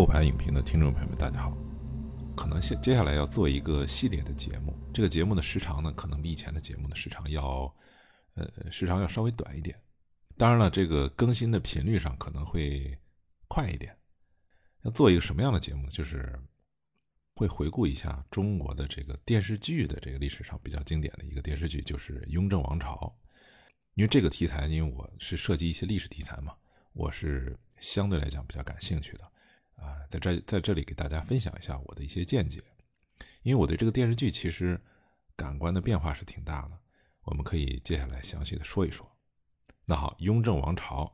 后排影评的听众朋友们，大家好。可能接接下来要做一个系列的节目，这个节目的时长呢，可能比以前的节目的时长要，呃，时长要稍微短一点。当然了，这个更新的频率上可能会快一点。要做一个什么样的节目？就是会回顾一下中国的这个电视剧的这个历史上比较经典的一个电视剧，就是《雍正王朝》。因为这个题材，因为我是涉及一些历史题材嘛，我是相对来讲比较感兴趣的。啊，在这在这里给大家分享一下我的一些见解，因为我对这个电视剧其实感官的变化是挺大的，我们可以接下来详细的说一说。那好，《雍正王朝》，《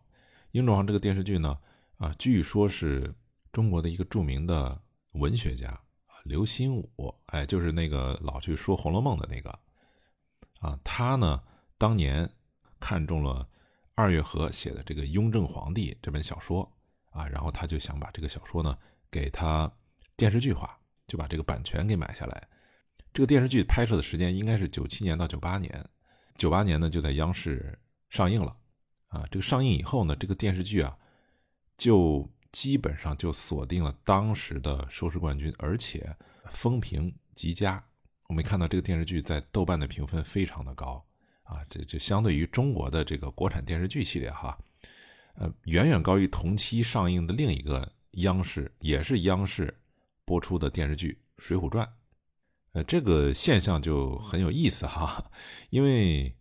雍正王》这个电视剧呢，啊，据说是中国的一个著名的文学家啊，刘心武，哎，就是那个老去说《红楼梦》的那个，啊，他呢当年看中了二月河写的这个《雍正皇帝》这本小说。啊，然后他就想把这个小说呢给他电视剧化，就把这个版权给买下来。这个电视剧拍摄的时间应该是九七年到九八年，九八年呢就在央视上映了。啊，这个上映以后呢，这个电视剧啊就基本上就锁定了当时的收视冠军，而且风评极佳。我们看到这个电视剧在豆瓣的评分非常的高啊，这就相对于中国的这个国产电视剧系列哈。呃，远远高于同期上映的另一个央视也是央视播出的电视剧《水浒传》。呃，这个现象就很有意思哈，因为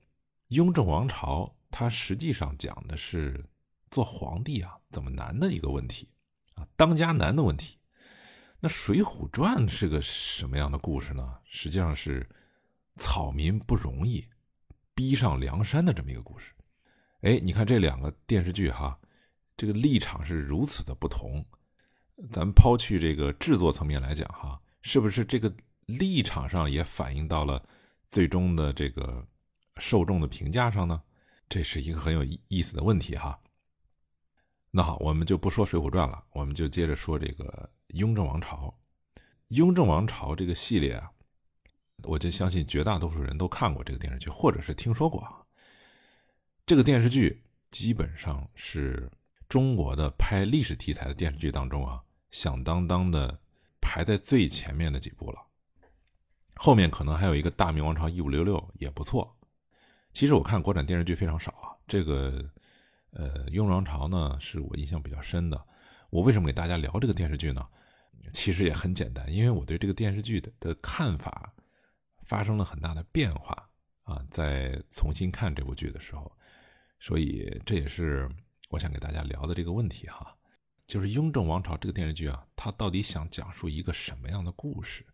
雍正王朝它实际上讲的是做皇帝啊怎么难的一个问题啊，当家难的问题。那《水浒传》是个什么样的故事呢？实际上是草民不容易逼上梁山的这么一个故事。哎，你看这两个电视剧哈，这个立场是如此的不同。咱们抛去这个制作层面来讲哈，是不是这个立场上也反映到了最终的这个受众的评价上呢？这是一个很有意思的问题哈。那好，我们就不说《水浒传》了，我们就接着说这个《雍正王朝》。《雍正王朝》这个系列啊，我就相信绝大多数人都看过这个电视剧，或者是听说过。这个电视剧基本上是中国的拍历史题材的电视剧当中啊，响当当的排在最前面的几部了。后面可能还有一个《大明王朝一五六六》也不错。其实我看国产电视剧非常少啊，这个呃《雍正王朝》呢是我印象比较深的。我为什么给大家聊这个电视剧呢？其实也很简单，因为我对这个电视剧的的看法发生了很大的变化啊，在重新看这部剧的时候。所以这也是我想给大家聊的这个问题哈，就是《雍正王朝》这个电视剧啊，它到底想讲述一个什么样的故事？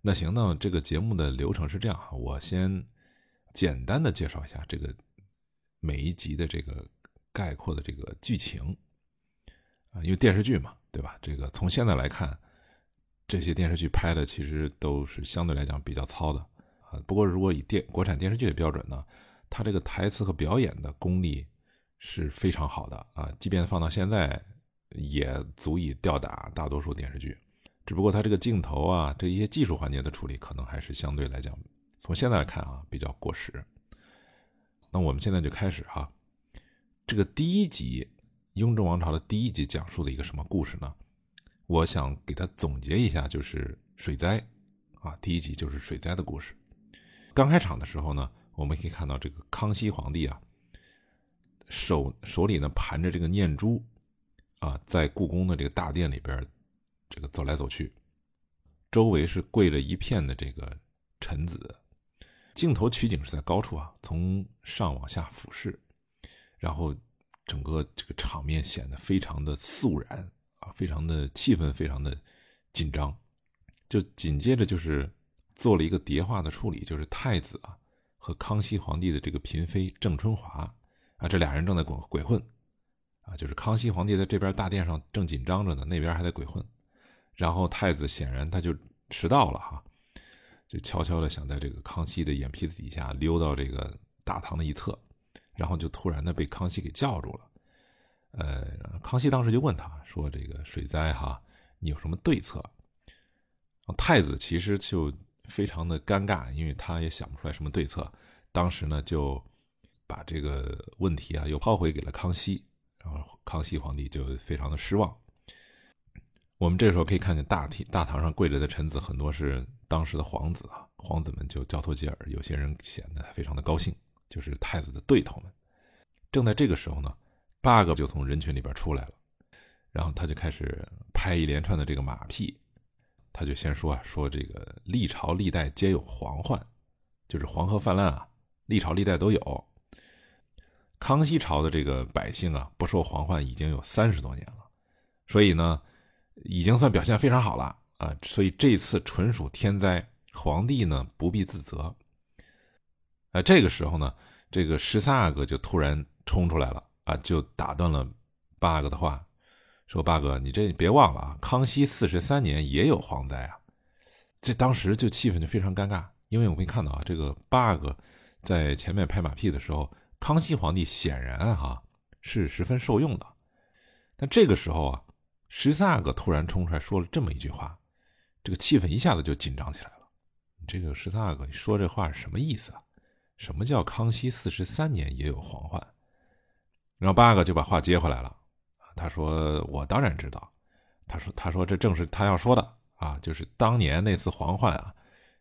那行，那这个节目的流程是这样哈，我先简单的介绍一下这个每一集的这个概括的这个剧情啊，因为电视剧嘛，对吧？这个从现在来看，这些电视剧拍的其实都是相对来讲比较糙的啊。不过如果以电国产电视剧的标准呢？他这个台词和表演的功力是非常好的啊，即便放到现在，也足以吊打大多数电视剧。只不过他这个镜头啊，这一些技术环节的处理，可能还是相对来讲，从现在来看啊，比较过时。那我们现在就开始哈，这个第一集《雍正王朝》的第一集讲述了一个什么故事呢？我想给他总结一下，就是水灾啊，第一集就是水灾的故事。刚开场的时候呢。我们可以看到，这个康熙皇帝啊，手手里呢盘着这个念珠，啊，在故宫的这个大殿里边，这个走来走去，周围是跪着一片的这个臣子。镜头取景是在高处啊，从上往下俯视，然后整个这个场面显得非常的肃然啊，非常的气氛非常的紧张。就紧接着就是做了一个叠化的处理，就是太子啊。和康熙皇帝的这个嫔妃郑春华啊，这俩人正在鬼鬼混啊，就是康熙皇帝在这边大殿上正紧张着呢，那边还在鬼混。然后太子显然他就迟到了哈，就悄悄的想在这个康熙的眼皮子底下溜到这个大堂的一侧，然后就突然的被康熙给叫住了。呃，康熙当时就问他说：“这个水灾哈，你有什么对策？”太子其实就。非常的尴尬，因为他也想不出来什么对策。当时呢，就把这个问题啊又抛回给了康熙，然后康熙皇帝就非常的失望。我们这时候可以看见大厅大堂上跪着的臣子很多是当时的皇子啊，皇子们就交头接耳，有些人显得非常的高兴，就是太子的对头们。正在这个时候呢，八个就从人群里边出来了，然后他就开始拍一连串的这个马屁，他就先说啊，说这个历朝历代皆有黄患，就是黄河泛滥啊，历朝历代都有。康熙朝的这个百姓啊，不受黄患已经有三十多年了，所以呢，已经算表现非常好了啊。所以这次纯属天灾，皇帝呢不必自责。啊，这个时候呢，这个十三阿哥就突然冲出来了啊，就打断了八阿哥的话，说：“八哥，你这别忘了啊，康熙四十三年也有蝗灾啊。”这当时就气氛就非常尴尬，因为我可以看到啊，这个八阿哥在前面拍马屁的时候。康熙皇帝显然哈是十分受用的，但这个时候啊，十三阿哥突然冲出来说了这么一句话，这个气氛一下子就紧张起来了。这个十三阿哥，你说这话是什么意思啊？什么叫康熙四十三年也有黄患？然后八阿哥就把话接回来了他说：“我当然知道。”他说：“他说这正是他要说的啊，就是当年那次黄患啊，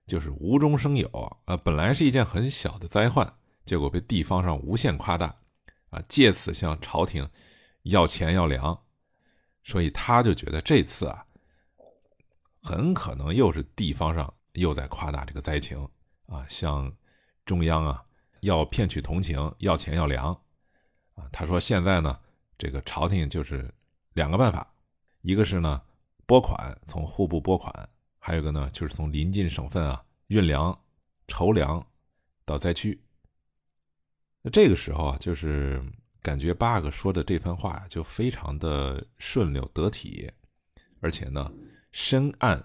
就是无中生有啊，本来是一件很小的灾患。”结果被地方上无限夸大，啊，借此向朝廷要钱要粮，所以他就觉得这次啊，很可能又是地方上又在夸大这个灾情啊，向中央啊要骗取同情，要钱要粮，啊，他说现在呢，这个朝廷就是两个办法，一个是呢拨款从户部拨款，还有一个呢就是从临近省份啊运粮筹粮到灾区。这个时候啊，就是感觉八阿哥说的这番话，就非常的顺溜得体，而且呢，深谙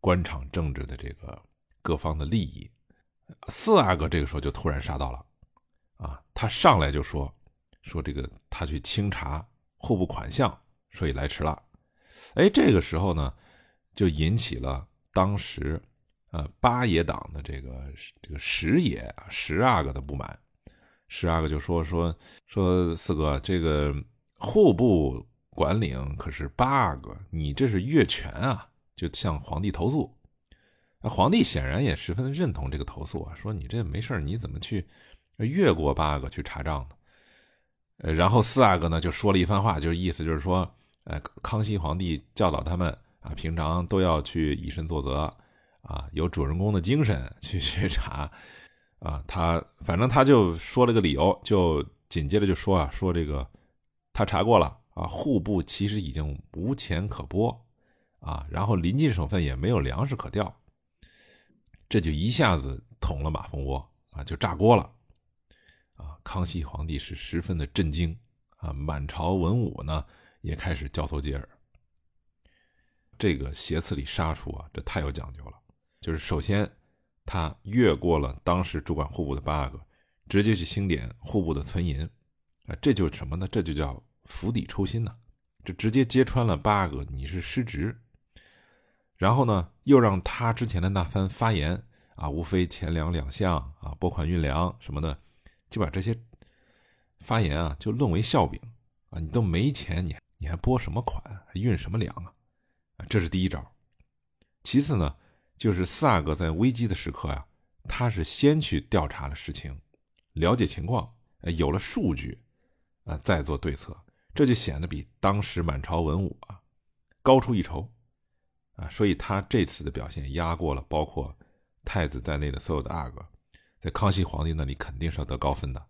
官场政治的这个各方的利益。四阿哥这个时候就突然杀到了，啊，他上来就说说这个他去清查户部款项，所以来迟了。哎，这个时候呢，就引起了当时呃八爷党的这个这个十爷啊十阿哥的不满。十阿哥就说说说四哥，这个户部管领可是八阿哥，你这是越权啊！就向皇帝投诉。皇帝显然也十分认同这个投诉啊，说你这没事你怎么去越过八阿哥去查账呢？呃，然后四阿哥呢就说了一番话，就是意思就是说，呃，康熙皇帝教导他们啊，平常都要去以身作则啊，有主人公的精神去去查。啊，他反正他就说了个理由，就紧接着就说啊，说这个他查过了啊，户部其实已经无钱可拨啊，然后临近省份也没有粮食可调，这就一下子捅了马蜂窝啊，就炸锅了！康熙皇帝是十分的震惊啊，满朝文武呢也开始交头接耳。这个斜刺里杀出啊，这太有讲究了，就是首先。他越过了当时主管户部的八阿哥直接去清点户部的存银，啊，这就是什么呢？这就叫釜底抽薪呢，这直接揭穿了八阿哥你是失职。然后呢，又让他之前的那番发言啊，无非钱粮两项啊，拨款运粮什么的，就把这些发言啊，就论为笑柄啊，你都没钱，你你还拨什么款，还运什么粮啊？啊，这是第一招。其次呢？就是四阿哥在危机的时刻呀，他是先去调查了实情，了解情况，呃，有了数据，啊，再做对策，这就显得比当时满朝文武啊高出一筹，啊，所以他这次的表现压过了包括太子在内的所有的阿哥，在康熙皇帝那里肯定是要得高分的，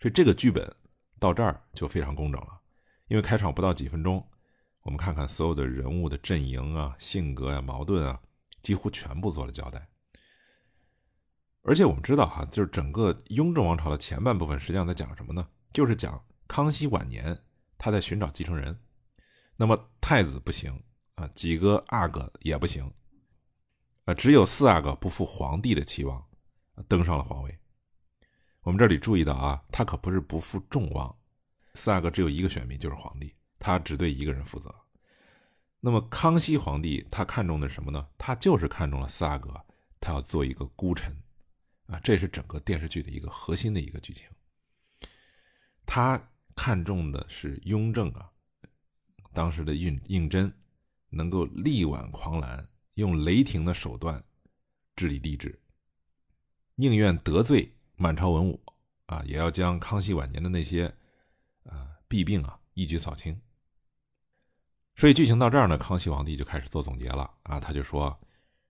所以这个剧本到这儿就非常工整了，因为开场不到几分钟。我们看看所有的人物的阵营啊、性格啊、矛盾啊，几乎全部做了交代。而且我们知道哈，就是整个雍正王朝的前半部分，实际上在讲什么呢？就是讲康熙晚年他在寻找继承人。那么太子不行啊，几个阿哥也不行啊，只有四阿哥不负皇帝的期望，登上了皇位。我们这里注意到啊，他可不是不负众望，四阿哥只有一个选民，就是皇帝。他只对一个人负责。那么康熙皇帝他看中的什么呢？他就是看中了四阿哥，他要做一个孤臣，啊，这是整个电视剧的一个核心的一个剧情。他看中的是雍正啊，当时的胤胤禛能够力挽狂澜，用雷霆的手段治理吏治，宁愿得罪满朝文武啊，也要将康熙晚年的那些啊弊病啊一举扫清。所以剧情到这儿呢，康熙皇帝就开始做总结了啊，他就说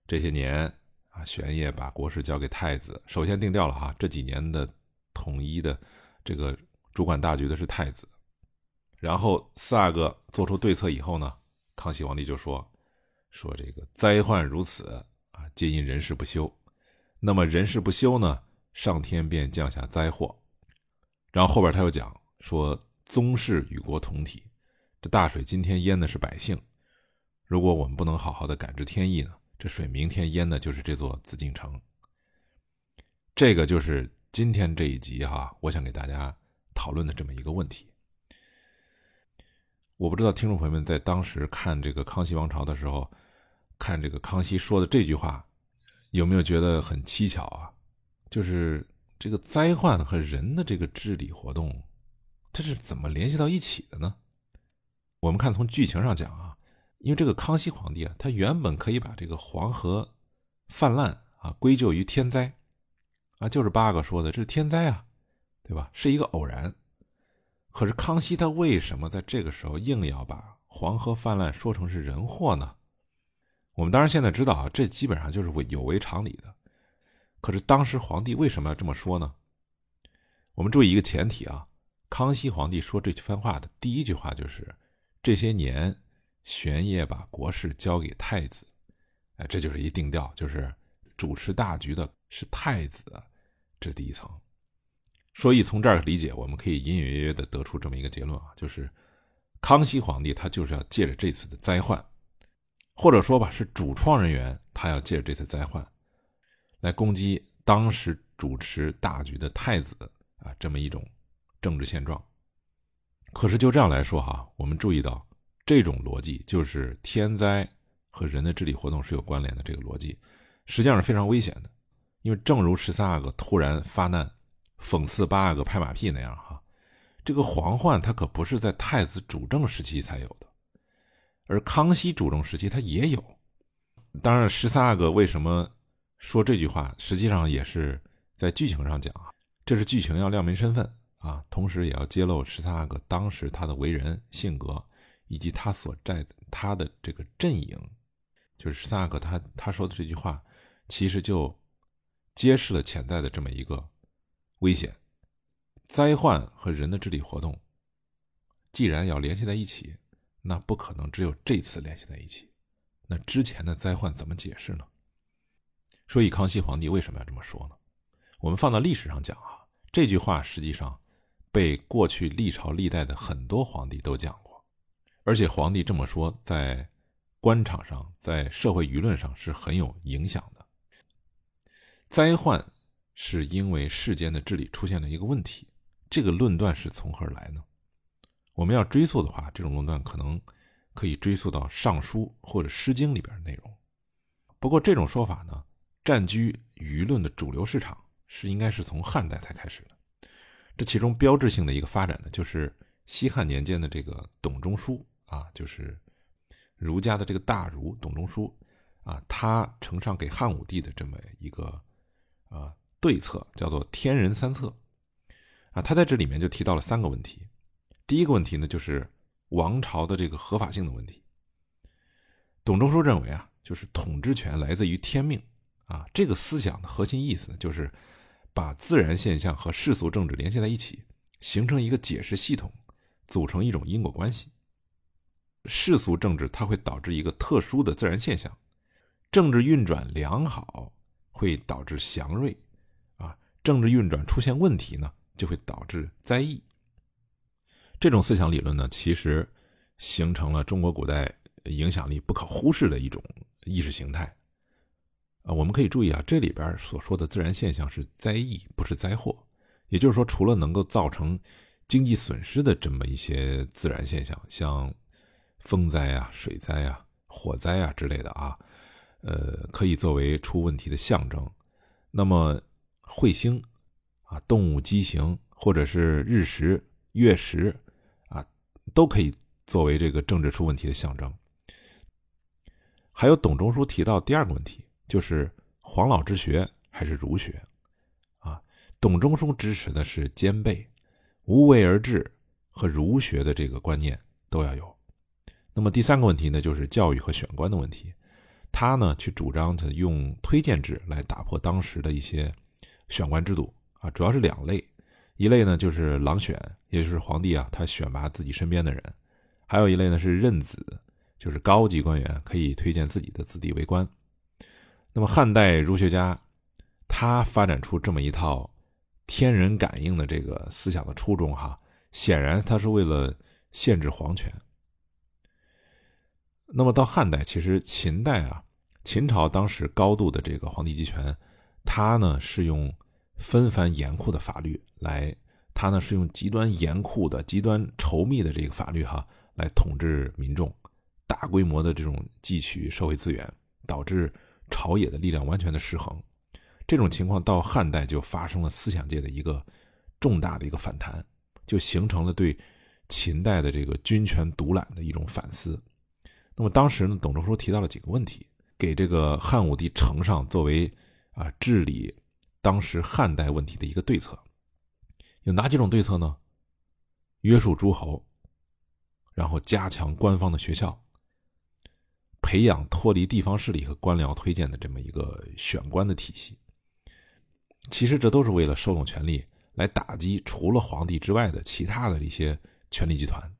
这些年啊，玄烨把国事交给太子，首先定调了哈，这几年的统一的这个主管大局的是太子。然后四阿哥做出对策以后呢，康熙皇帝就说：“说这个灾患如此啊，皆因人事不修。那么人事不修呢，上天便降下灾祸。然后后边他又讲说，宗室与国同体，这大水今天淹的是百姓，如果我们不能好好的感知天意呢，这水明天淹的就是这座紫禁城。这个就是今天这一集哈，我想给大家讨论的这么一个问题。”我不知道听众朋友们在当时看这个康熙王朝的时候，看这个康熙说的这句话，有没有觉得很蹊跷啊？就是这个灾患和人的这个治理活动，它是怎么联系到一起的呢？我们看从剧情上讲啊，因为这个康熙皇帝啊，他原本可以把这个黄河泛滥啊归咎于天灾，啊，就是八哥说的这是天灾啊，对吧？是一个偶然。可是康熙他为什么在这个时候硬要把黄河泛滥说成是人祸呢？我们当然现在知道啊，这基本上就是有违常理的。可是当时皇帝为什么要这么说呢？我们注意一个前提啊，康熙皇帝说这番话的第一句话就是：“这些年，玄烨把国事交给太子。”哎，这就是一定调，就是主持大局的是太子，这是第一层。所以从这儿理解，我们可以隐隐约约的得出这么一个结论啊，就是康熙皇帝他就是要借着这次的灾患，或者说吧，是主创人员他要借着这次灾患，来攻击当时主持大局的太子啊这么一种政治现状。可是就这样来说哈，我们注意到这种逻辑，就是天灾和人的治理活动是有关联的这个逻辑，实际上是非常危险的，因为正如十三阿哥突然发难。讽刺八阿哥拍马屁那样哈，这个皇患他可不是在太子主政时期才有的，而康熙主政时期他也有。当然，十三阿哥为什么说这句话，实际上也是在剧情上讲啊，这是剧情要亮明身份啊，同时也要揭露十三阿哥当时他的为人、性格以及他所在他的这个阵营。就是十三阿哥他他说的这句话，其实就揭示了潜在的这么一个。危险、灾患和人的治理活动，既然要联系在一起，那不可能只有这次联系在一起。那之前的灾患怎么解释呢？所以康熙皇帝为什么要这么说呢？我们放到历史上讲啊，这句话实际上被过去历朝历代的很多皇帝都讲过，而且皇帝这么说，在官场上、在社会舆论上是很有影响的。灾患。是因为世间的治理出现了一个问题，这个论断是从何而来呢？我们要追溯的话，这种论断可能可以追溯到《尚书》或者《诗经》里边的内容。不过，这种说法呢，占据舆论的主流市场是应该是从汉代才开始的。这其中标志性的一个发展呢，就是西汉年间的这个董仲舒啊，就是儒家的这个大儒董仲舒啊，他呈上给汉武帝的这么一个啊。对策叫做“天人三策”，啊，他在这里面就提到了三个问题。第一个问题呢，就是王朝的这个合法性的问题。董仲舒认为啊，就是统治权来自于天命啊，这个思想的核心意思就是把自然现象和世俗政治联系在一起，形成一个解释系统，组成一种因果关系。世俗政治它会导致一个特殊的自然现象，政治运转良好会导致祥瑞。啊政治运转出现问题呢，就会导致灾异。这种思想理论呢，其实形成了中国古代影响力不可忽视的一种意识形态。啊，我们可以注意啊，这里边所说的自然现象是灾异，不是灾祸。也就是说，除了能够造成经济损失的这么一些自然现象，像风灾啊、水灾啊、火灾啊之类的啊，呃，可以作为出问题的象征。那么，彗星，啊，动物畸形，或者是日食、月食，都可以作为这个政治出问题的象征。还有董仲舒提到第二个问题，就是黄老之学还是儒学？啊，董仲舒支持的是兼备，无为而治和儒学的这个观念都要有。那么第三个问题呢，就是教育和选官的问题。他呢，去主张着用推荐制来打破当时的一些选官制度啊，主要是两类，一类呢就是郎选，也就是皇帝啊他选拔自己身边的人；还有一类呢是任子，就是高级官员可以推荐自己的子弟为官。那么汉代儒学家他发展出这么一套天人感应的这个思想的初衷哈，显然他是为了限制皇权。那么到汉代，其实秦代啊，秦朝当时高度的这个皇帝集权，他呢是用纷繁严酷的法律来，他呢是用极端严酷的、极端稠密的这个法律哈来统治民众，大规模的这种汲取社会资源，导致朝野的力量完全的失衡。这种情况到汉代就发生了思想界的一个重大的一个反弹，就形成了对秦代的这个军权独揽的一种反思。那么当时呢，董仲舒提到了几个问题，给这个汉武帝呈上作为啊治理当时汉代问题的一个对策。有哪几种对策呢？约束诸侯，然后加强官方的学校，培养脱离地方势力和官僚推荐的这么一个选官的体系。其实这都是为了收拢权力，来打击除了皇帝之外的其他的一些权力集团。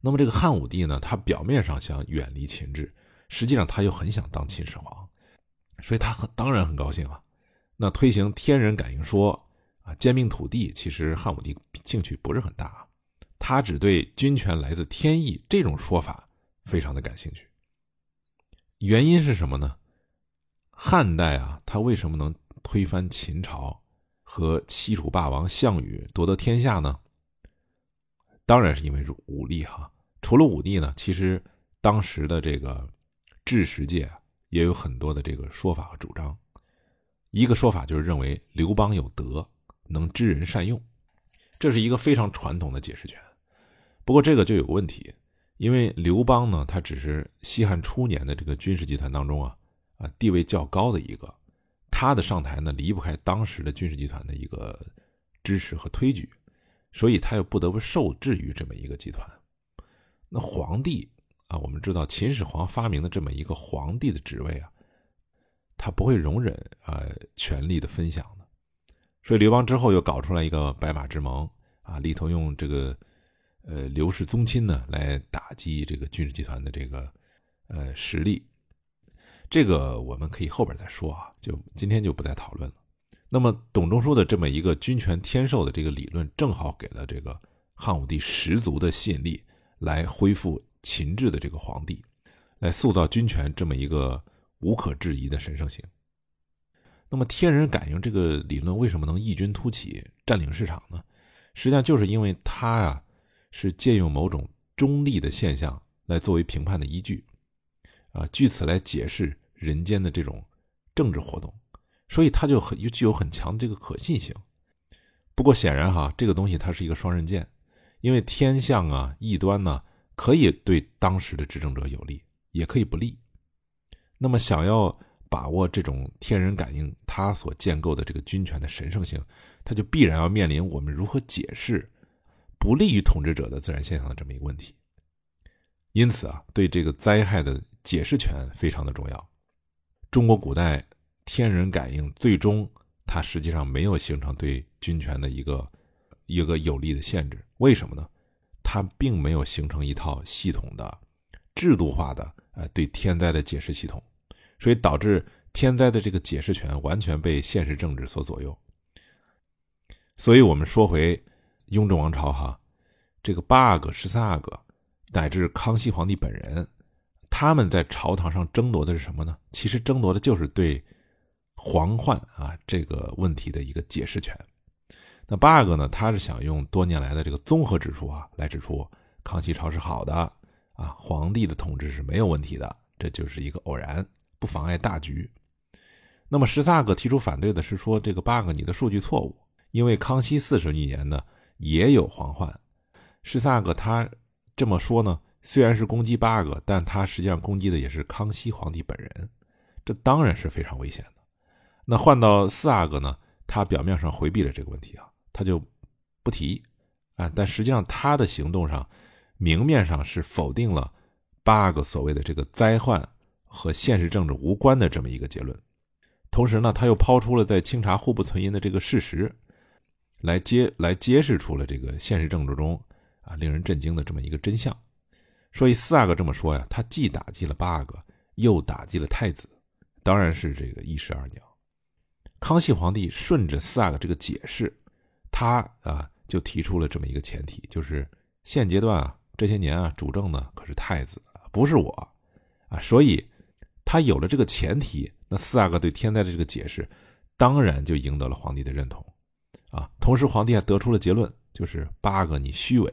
那么这个汉武帝呢，他表面上想远离秦制，实际上他又很想当秦始皇，所以他很当然很高兴啊。那推行天人感应说啊，兼并土地，其实汉武帝兴趣不是很大，他只对军权来自天意这种说法非常的感兴趣。原因是什么呢？汉代啊，他为什么能推翻秦朝和西楚霸王项羽夺得天下呢？当然是因为武力哈。除了武帝呢，其实当时的这个治时界也有很多的这个说法和主张。一个说法就是认为刘邦有德，能知人善用，这是一个非常传统的解释权。不过这个就有问题，因为刘邦呢，他只是西汉初年的这个军事集团当中啊啊地位较高的一个，他的上台呢离不开当时的军事集团的一个支持和推举，所以他又不得不受制于这么一个集团。那皇帝啊，我们知道秦始皇发明的这么一个皇帝的职位啊，他不会容忍啊权力的分享的，所以刘邦之后又搞出来一个白马之盟啊，里头用这个呃刘氏宗亲呢来打击这个军事集团的这个呃实力，这个我们可以后边再说啊，就今天就不再讨论了。那么董仲舒的这么一个君权天授的这个理论，正好给了这个汉武帝十足的吸引力。来恢复秦制的这个皇帝，来塑造君权这么一个无可置疑的神圣性。那么天人感应这个理论为什么能异军突起占领市场呢？实际上就是因为它啊是借用某种中立的现象来作为评判的依据，啊，据此来解释人间的这种政治活动，所以它就很具有很强的这个可信性。不过显然哈，这个东西它是一个双刃剑。因为天象啊、异端呢，可以对当时的执政者有利，也可以不利。那么，想要把握这种天人感应，它所建构的这个君权的神圣性，它就必然要面临我们如何解释不利于统治者的自然现象的这么一个问题。因此啊，对这个灾害的解释权非常的重要。中国古代天人感应最终它实际上没有形成对君权的一个。一个有力的限制，为什么呢？它并没有形成一套系统的、制度化的呃对天灾的解释系统，所以导致天灾的这个解释权完全被现实政治所左右。所以，我们说回雍正王朝哈，这个八阿哥、十三阿哥，乃至康熙皇帝本人，他们在朝堂上争夺的是什么呢？其实争夺的就是对皇患啊这个问题的一个解释权。那八阿哥呢？他是想用多年来的这个综合指数啊，来指出康熙朝是好的啊，皇帝的统治是没有问题的，这就是一个偶然，妨碍大局。那么十三个提出反对的是说，这个八阿哥你的数据错误，因为康熙四十余年呢也有皇患。十三个他这么说呢，虽然是攻击八阿哥，但他实际上攻击的也是康熙皇帝本人，这当然是非常危险的。那换到四阿哥呢，他表面上回避了这个问题啊，他就不提啊，但实际上他的行动上，明面上是否定了八阿哥所谓的这个灾患和现实政治无关的这么一个结论，同时呢，他又抛出了在清查户部存银的这个事实，来揭来揭示出了这个现实政治中。啊，令人震惊的这么一个真相，所以四阿哥这么说呀，他既打击了八阿哥，又打击了太子，当然是这个一石二鸟。康熙皇帝顺着四阿哥这个解释，他啊就提出了这么一个前提，就是现阶段啊这些年啊主政的可是太子，不是我啊，所以他有了这个前提，那四阿哥对天灾的这个解释，当然就赢得了皇帝的认同啊。同时，皇帝还得出了结论，就是八阿哥你虚伪。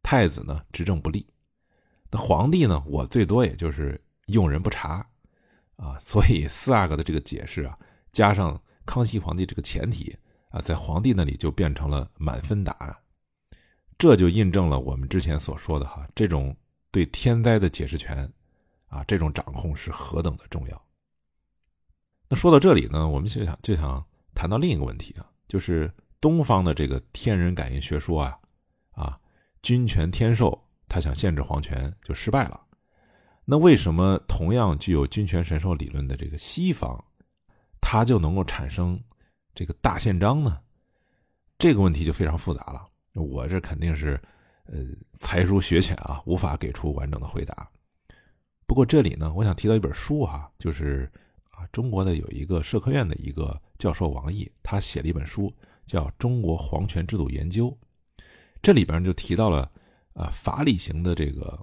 太子呢执政不力，那皇帝呢？我最多也就是用人不察，啊，所以四阿哥的这个解释啊，加上康熙皇帝这个前提啊，在皇帝那里就变成了满分答案，这就印证了我们之前所说的哈，这种对天灾的解释权啊，这种掌控是何等的重要。那说到这里呢，我们就想就想谈到另一个问题啊，就是东方的这个天人感应学说啊，啊。君权天授，他想限制皇权就失败了。那为什么同样具有君权神授理论的这个西方，它就能够产生这个大宪章呢？这个问题就非常复杂了。我这肯定是呃才疏学浅啊，无法给出完整的回答。不过这里呢，我想提到一本书哈，就是啊中国的有一个社科院的一个教授王毅，他写了一本书叫《中国皇权制度研究》。这里边就提到了，啊，法理型的这个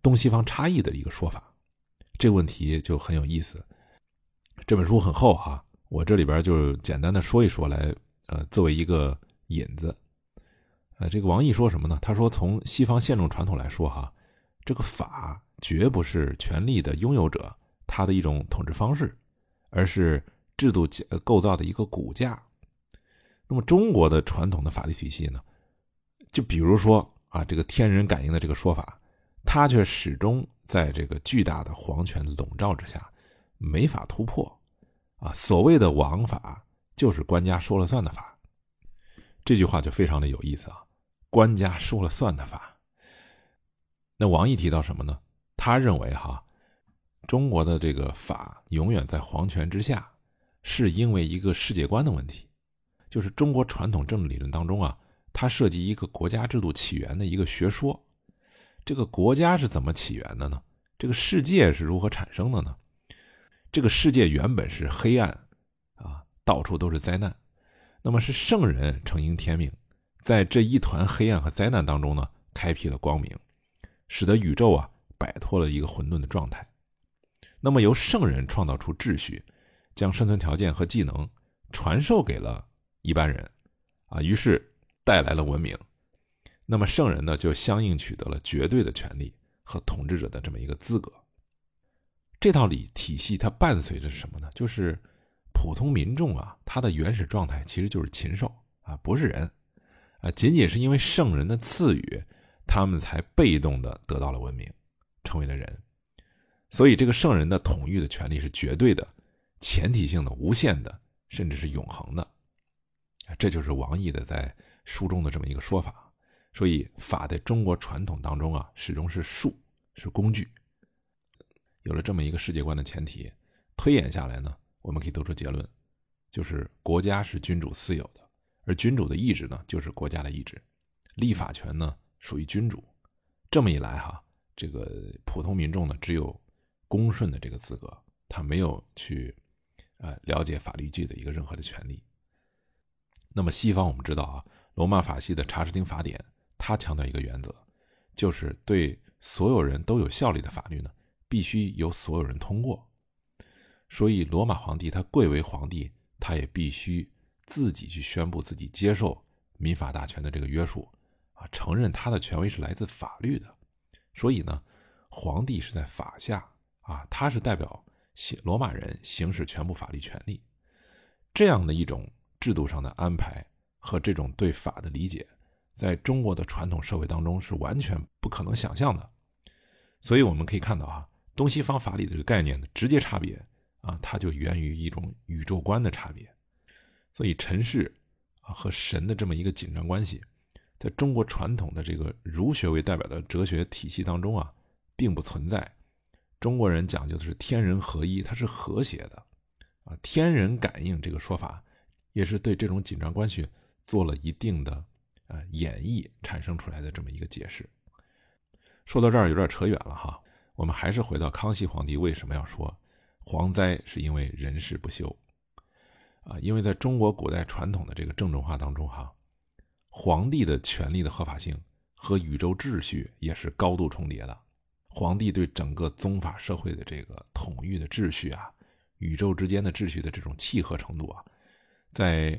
东西方差异的一个说法，这个问题就很有意思。这本书很厚哈，我这里边就简单的说一说来，呃，作为一个引子。呃，这个王毅说什么呢？他说，从西方宪政传统来说哈，这个法绝不是权力的拥有者他的一种统治方式，而是制度构造的一个骨架。那么中国的传统的法律体系呢？就比如说啊，这个天人感应的这个说法，它却始终在这个巨大的皇权笼罩之下，没法突破。啊，所谓的王法就是官家说了算的法。这句话就非常的有意思啊，官家说了算的法。那王毅提到什么呢？他认为哈，中国的这个法永远在皇权之下，是因为一个世界观的问题，就是中国传统政治理论当中啊。它涉及一个国家制度起源的一个学说，这个国家是怎么起源的呢？这个世界是如何产生的呢？这个世界原本是黑暗，啊，到处都是灾难，那么是圣人承应天命，在这一团黑暗和灾难当中呢，开辟了光明，使得宇宙啊摆脱了一个混沌的状态。那么由圣人创造出秩序，将生存条件和技能传授给了一般人，啊，于是。带来了文明，那么圣人呢，就相应取得了绝对的权利和统治者的这么一个资格。这套理体系它伴随着什么呢？就是普通民众啊，他的原始状态其实就是禽兽啊，不是人啊。仅仅是因为圣人的赐予，他们才被动的得到了文明，成为了人。所以这个圣人的统御的权利是绝对的、前提性的、无限的，甚至是永恒的。这就是王毅的在。书中的这么一个说法，所以法在中国传统当中啊，始终是术，是工具。有了这么一个世界观的前提，推演下来呢，我们可以得出结论，就是国家是君主私有的，而君主的意志呢，就是国家的意志，立法权呢属于君主。这么一来哈，这个普通民众呢，只有公顺的这个资格，他没有去呃了解法律剧的一个任何的权利。那么西方我们知道啊。罗马法系的查士丁法典，它强调一个原则，就是对所有人都有效力的法律呢，必须由所有人通过。所以，罗马皇帝他贵为皇帝，他也必须自己去宣布自己接受民法大权的这个约束，啊，承认他的权威是来自法律的。所以呢，皇帝是在法下，啊，他是代表行罗马人行使全部法律权利，这样的一种制度上的安排。和这种对法的理解，在中国的传统社会当中是完全不可能想象的。所以我们可以看到啊，东西方法理的这个概念的直接差别啊，它就源于一种宇宙观的差别。所以尘世啊和神的这么一个紧张关系，在中国传统的这个儒学为代表的哲学体系当中啊，并不存在。中国人讲究的是天人合一，它是和谐的。啊，天人感应这个说法，也是对这种紧张关系做了一定的呃演绎，产生出来的这么一个解释。说到这儿有点扯远了哈，我们还是回到康熙皇帝为什么要说蝗灾是因为人事不修啊？因为在中国古代传统的这个政治化当中哈，皇帝的权力的合法性和宇宙秩序也是高度重叠的。皇帝对整个宗法社会的这个统御的秩序啊。宇宙之间的秩序的这种契合程度啊，在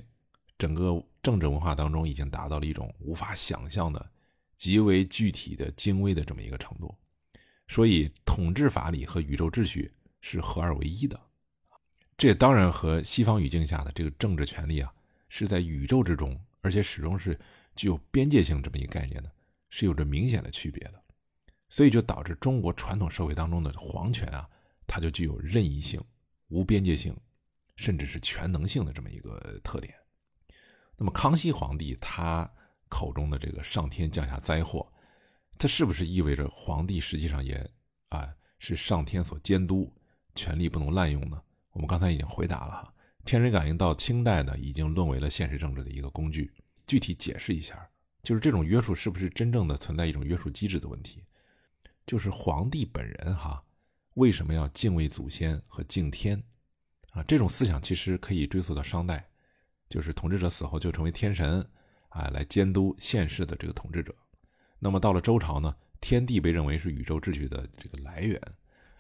整个政治文化当中已经达到了一种无法想象的极为具体的精微的这么一个程度。所以，统治法理和宇宙秩序是合二为一的。这当然和西方语境下的这个政治权利啊，是在宇宙之中，而且始终是具有边界性这么一个概念的，是有着明显的区别的。所以，就导致中国传统社会当中的皇权啊，它就具有任意性。无边界性，甚至是全能性的这么一个特点。那么，康熙皇帝他口中的这个上天降下灾祸，这是不是意味着皇帝实际上也啊是上天所监督，权力不能滥用呢？我们刚才已经回答了哈，天人感应到清代呢，已经沦为了现实政治的一个工具。具体解释一下，就是这种约束是不是真正的存在一种约束机制的问题？就是皇帝本人哈。为什么要敬畏祖先和敬天？啊，这种思想其实可以追溯到商代，就是统治者死后就成为天神，啊，来监督现世的这个统治者。那么到了周朝呢，天地被认为是宇宙秩序的这个来源，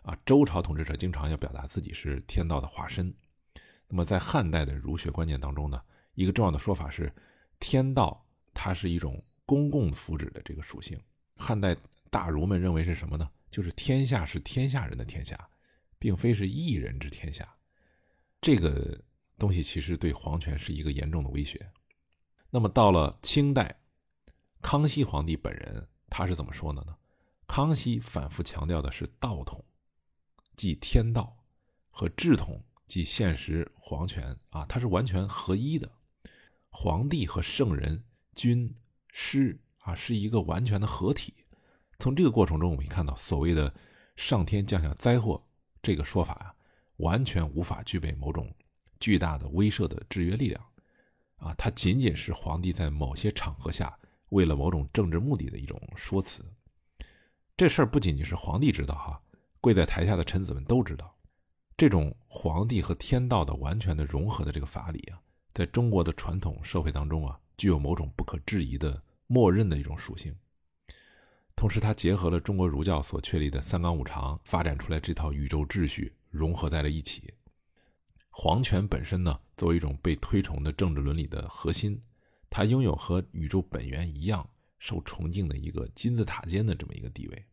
啊，周朝统治者经常要表达自己是天道的化身。那么在汉代的儒学观念当中呢，一个重要的说法是，天道它是一种公共福祉的这个属性。汉代大儒们认为是什么呢？就是天下是天下人的天下，并非是一人之天下。这个东西其实对皇权是一个严重的威胁。那么到了清代，康熙皇帝本人他是怎么说的呢？康熙反复强调的是道统，即天道和治统，即现实皇权啊，它是完全合一的。皇帝和圣人、君、师啊，是一个完全的合体。从这个过程中，我们可以看到，所谓的“上天降下灾祸”这个说法啊，完全无法具备某种巨大的威慑的制约力量，啊，它仅仅是皇帝在某些场合下为了某种政治目的的一种说辞。这事儿不仅仅是皇帝知道，哈，跪在台下的臣子们都知道。这种皇帝和天道的完全的融合的这个法理啊，在中国的传统社会当中啊，具有某种不可质疑的默认的一种属性。同时，它结合了中国儒教所确立的三纲五常，发展出来这套宇宙秩序，融合在了一起。皇权本身呢，作为一种被推崇的政治伦理的核心，它拥有和宇宙本源一样受崇敬的一个金字塔尖的这么一个地位。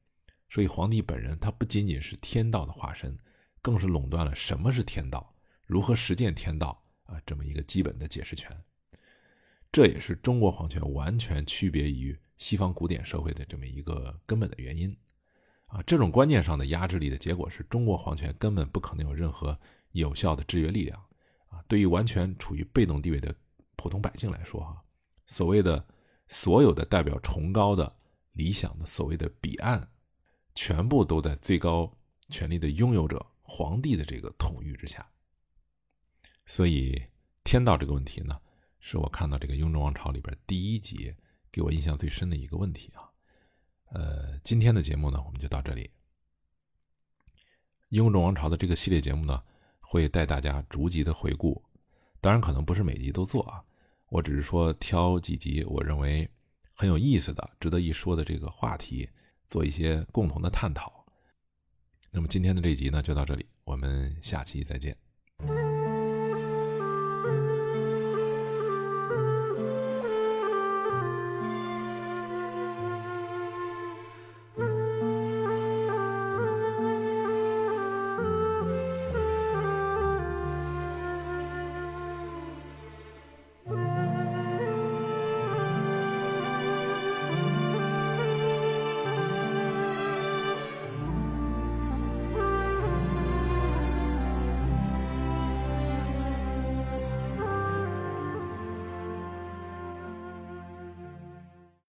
所以，皇帝本人他不仅仅是天道的化身，更是垄断了什么是天道、如何实践天道啊这么一个基本的解释权。这也是中国皇权完全区别于。西方古典社会的这么一个根本的原因，啊，这种观念上的压制力的结果是中国皇权根本不可能有任何有效的制约力量，啊，对于完全处于被动地位的普通百姓来说，哈，所谓的所有的代表崇高的理想的所谓的彼岸，全部都在最高权力的拥有者皇帝的这个统御之下，所以天道这个问题呢，是我看到这个雍正王朝里边第一集。给我印象最深的一个问题啊，呃，今天的节目呢，我们就到这里。雍正王朝的这个系列节目呢，会带大家逐级的回顾，当然可能不是每集都做啊，我只是说挑几集我认为很有意思的、值得一说的这个话题，做一些共同的探讨。那么今天的这集呢，就到这里，我们下期再见。